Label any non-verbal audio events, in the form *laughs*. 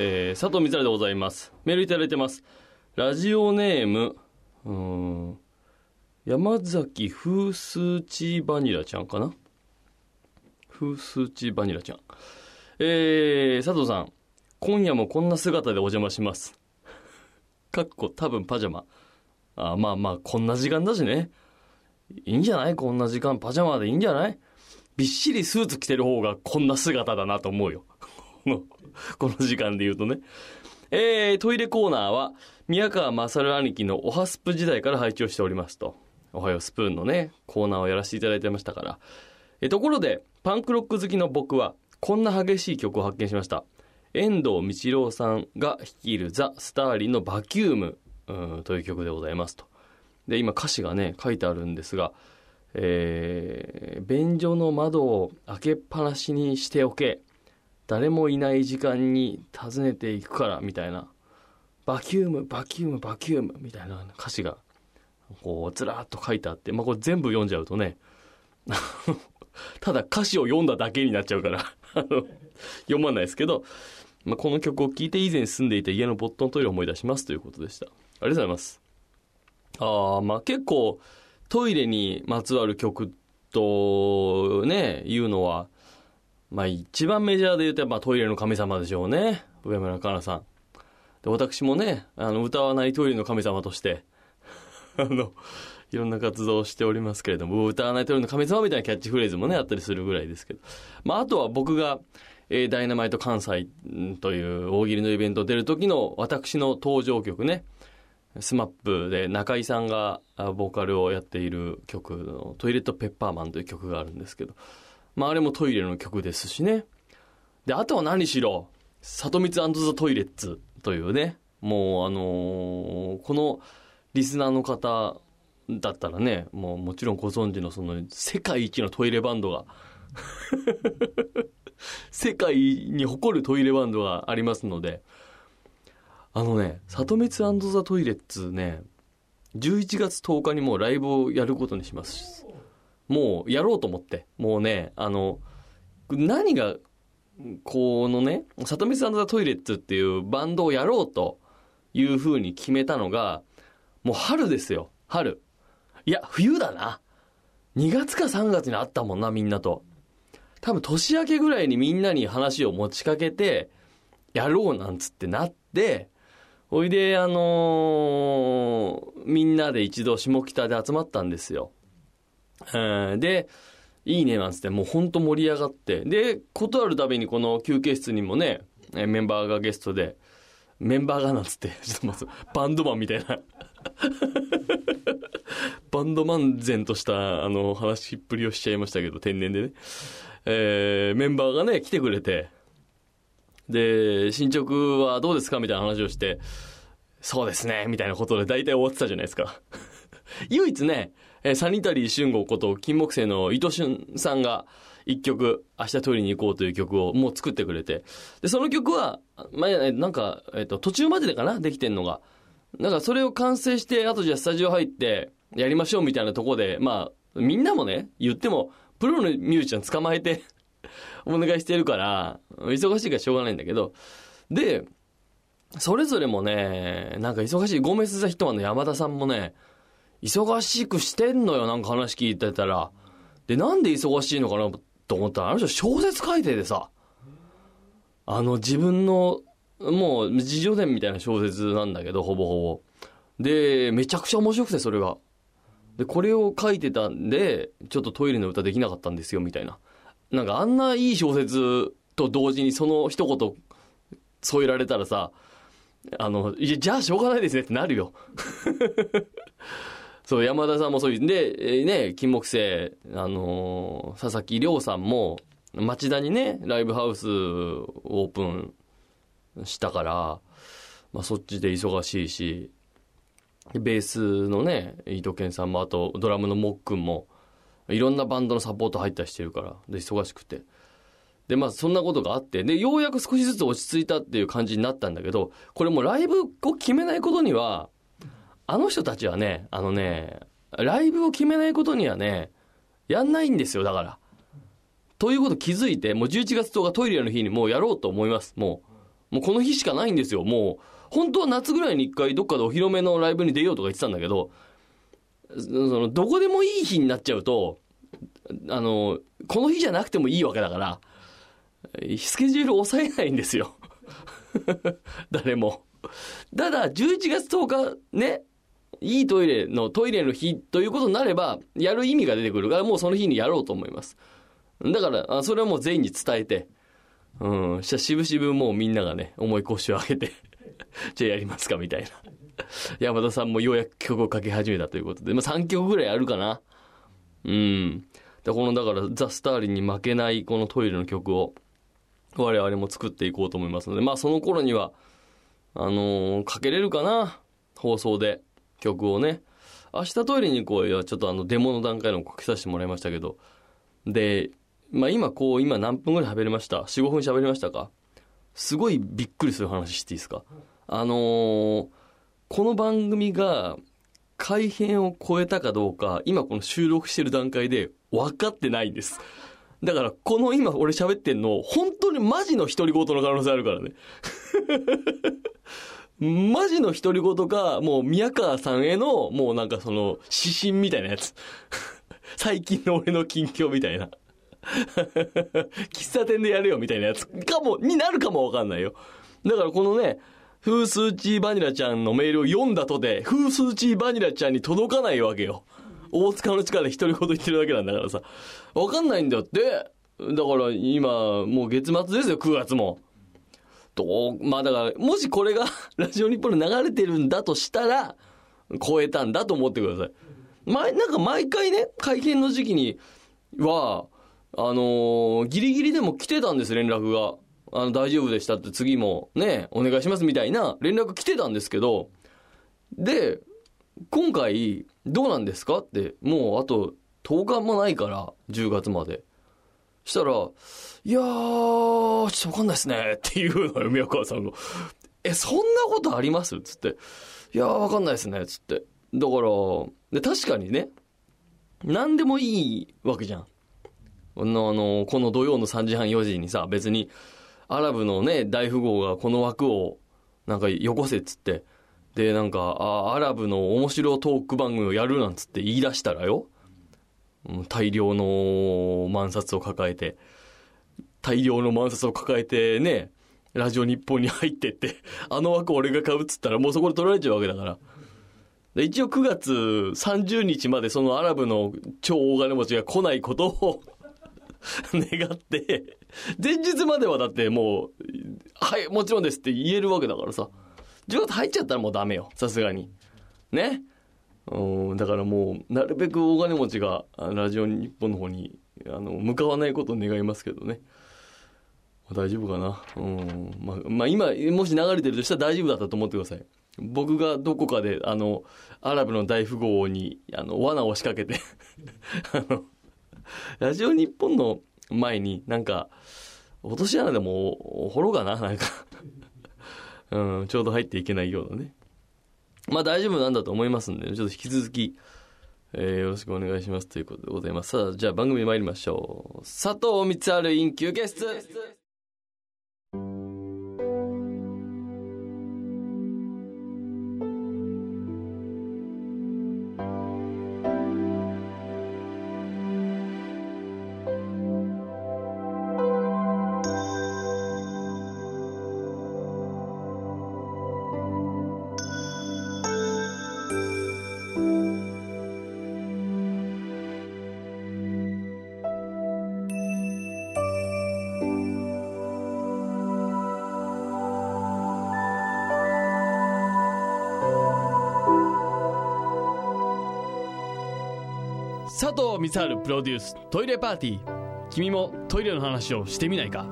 えー、佐藤光でございます。メールいただいてます。ラジオネーム、うん、山崎風スチバニラちゃんかな？風スチバニラちゃん。えー、佐藤さん、今夜もこんな姿でお邪魔します。かっこ多分パジャマ。あまあまあ、こんな時間だしね。いいんじゃない？こんな時間、パジャマでいいんじゃない？びっしりスーツ着てる方がこんな姿だなと思うよ。この、*laughs* この時間で言うとね。えー、トイレコーナーは、宮川勝兄貴のおはスプ時代から拝聴しておりますと。おはようスプーンのね、コーナーをやらせていただいてましたから。え、ところで、パンクロック好きの僕は、こんな激しい曲を発見しました。遠藤道郎さんが率いるザ・スターリンのバキューム、うん、という曲でございますと。で、今歌詞がね、書いてあるんですが、えー、便所の窓を開けっぱなしにしておけ。誰もいない時間に訪ねていくから、みたいな。バキューム、バキューム、バキューム、みたいな歌詞が、こう、ずらっと書いてあって、まあ、これ全部読んじゃうとね、*laughs* ただ歌詞を読んだだけになっちゃうから、*laughs* 読まないですけど、まあ、この曲を聴いて以前住んでいた家のボットントイレを思い出しますということでした。ありがとうございます。ああ、まあ結構トイレにまつわる曲とね、いうのは、まあ一番メジャーで言うとやっぱトイレの神様でしょうね。植村花菜さん。で、私もね、あの、歌わないトイレの神様として、*laughs* あの、いろんな活動をしておりますけれども、歌わないトイレの神様みたいなキャッチフレーズもね、あったりするぐらいですけど。まああとは僕が、えーダイナマイト関西という大喜利のイベント出る時の私の登場曲ね。 SMAP で中居さんがボーカルをやっている曲のトイレットペッパーマンという曲があるんですけど。まああれもトイレの曲ですしね。で、あとは何しろ、里光ザ・トイレッツというね、もうあのーこのリスナーの方だったらね、もうもちろんご存知のその世界一のトイレバンドが *laughs* 世界に誇るトイレバンドがありますので、あのね、里光ザ・トイレッツね、11月10日にもうライブをやることにします。もうやろうと思って。もうね、あの、何が、このね、里光ザ・トイレッツっていうバンドをやろうという風に決めたのが、もう春ですよ。春。いや、冬だな。2月か3月に会ったもんな、みんなと。多分年明けぐらいにみんなに話を持ちかけて、やろうなんつってなって、おいで、あのーみんなで一度下北で集まったんですよ。うんで、いいねなんつって、もうほんと盛り上がって。で、ことあるたびにこの休憩室にもね、メンバーがゲストで、メンバーがなんつって、*laughs* ちょっと待ってバンドマンみたいな。*laughs* バンドマン然とした、あの、話しっぷりをしちゃいましたけど、天然でね。えー、メンバーがね、来てくれて、で、進捗はどうですか？みたいな話をして、そうですね、みたいなことで大体終わってたじゃないですか。*laughs* 唯一ね、えーサニタリー春吾こと金木犀の伊藤俊さんが一曲、明日トイレに行こうという曲をもう作ってくれて。で、その曲は、まあ、なんか、えっ、と、途中まででかな？できてんのが。なんかそれを完成して、あとじゃあスタジオ入って、やりましょうみたいなとこで、まあ、みんなもね、言っても、プロのミュージシャン捕まえて、*laughs* お願いしてるから、忙しいからしょうがないんだけど、で、それぞれもね、なんか忙しい、ゴメス・ザ・ヒットマンの山田さんもね、忙しくしてんのよ、なんか話聞いてたら。で、なんで忙しいのかなと思ったら、あの人小説書いててさ、あの自分の、もう自叙伝みたいな小説なんだけど、ほぼほぼ。で、めちゃくちゃ面白くて、それが。で、これを書いてたんで、ちょっとトイレの歌できなかったんですよ、みたいな。なんかあんないい小説と同時にその一言添えられたらさ、あの、いや、じゃあしょうがないですねってなるよ。そう、山田さんもそういう、で、えーね、金木犀、あのー佐々木亮さんも、町田にね、ライブハウスオープンしたから、まあそっちで忙しいし、ベースのね、伊藤健さんも、あとドラムのもっくんも、いろんなバンドのサポート入ったりしてるから、で、忙しくて。で、まあそんなことがあって、で、ようやく少しずつ落ち着いたっていう感じになったんだけど、これもライブを決めないことには、あの人たちはね、あのね、ライブを決めないことにはね、やんないんですよ、だから。ということ気づいて、もう11月10日トイレの日にもうやろうと思います。もうもうこの日しかないんですよ。もう、本当は夏ぐらいに一回どっかでお披露目のライブに出ようとか言ってたんだけど、その、どこでもいい日になっちゃうと、あの、この日じゃなくてもいいわけだから、スケジュール抑えないんですよ。*laughs* 誰も。ただ、11月10日ね、いいトイレのトイレの日ということになれば、やる意味が出てくるから、もうその日にやろうと思います。だから、それはもう全員に伝えて、うん、したら渋々もうみんながね、重い腰を上げて *laughs* じゃあやりますかみたいな。*laughs* 山田さんもようやく曲を書き始めたということで、まあ3曲ぐらいあるかな。うん。でこのだからザ・スターリンに負けないこのトイレの曲を我々も作っていこうと思いますので、まあその頃には、あのーかけれるかな放送で曲をね。明日トイレに行こうよ。ちょっとあのデモの段階の書きさせてもらいましたけど。で、まあ今こう、今何分ぐらい喋りました ?4、5分喋りましたか？すごいびっくりする話していいですか？あのーこの番組が改編を超えたかどうか、今この収録してる段階で分かってないんです。だから、この今俺喋ってんの、本当にマジの独り言の可能性あるからね。マジの独り言か、もう宮川さんへの、もうなんかその、指針みたいなやつ。*laughs* 最近の俺の近況みたいな。*laughs* 喫茶店でやるよみたいなやつかも、になるかもわかんないよ。だからこのね、フースーチーバニラちゃんのメールを読んだとて、フースーチーバニラちゃんに届かないわけよ。大塚の力で独り言言ってるだけなんだからさ。わかんないんだって。だから今、もう月末ですよ、9月も。どう、まあだから、もしこれが *laughs* ラジオ日本で流れてるんだとしたら、超えたんだと思ってください。前、なんか毎回ね、会見の時期には、あのーギリギリでも来てたんです、連絡が。あの、大丈夫でしたって次もね、お願いしますみたいな連絡来てたんですけど、で、今回、どうなんですかって、もうあと10日もないから、10月まで。したら、いやー、ちょっとわかんないですね、っていうのよ、宮川さんが。え、そんなことあります？つって。いやー、わかんないですね、つって。だから、で、確かにね、何でもいいわけじゃん。あの、あの、この土曜の3時半4時にさ、別に、アラブのね、大富豪がこの枠を、なんか、よこせっつって、で、なんか、あアラブの面白トーク番組をやるなんつって言い出したらよ、大量の万札を抱えて、大量の万札を抱えてね、ラジオ日本に入ってって、*laughs* あの枠俺が買うっつったらもうそこで取られちゃうわけだから。で一応9月30日までそのアラブの超大金持ちが来ないことを *laughs* 願って、前日まではだってもう、はい、もちろんですって言えるわけだからさ。10月入っちゃったらもうダメよ、さすがに。ね。うん、だからもう、なるべく大金持ちが、ラジオ日本の方に、あの、向かわないことを願いますけどね。大丈夫かなうん。まあ、まあ、今、もし流れてるとしたら大丈夫だったと思ってください。僕がどこかで、あの、アラブの大富豪に、あの、罠を仕掛けて、*laughs* あの、ラジオ日本の前になんか、落とし穴でも掘ろうかななんか。うん、ちょうど入っていけないようなね。まあ大丈夫なんだと思いますんで、ちょっと引き続き、えーよろしくお願いしますということでございます。さあ、じゃあ番組参りましょう。佐藤光春イン休憩室佐藤光春プロデューストイレパーティー。君もトイレの話をしてみないか？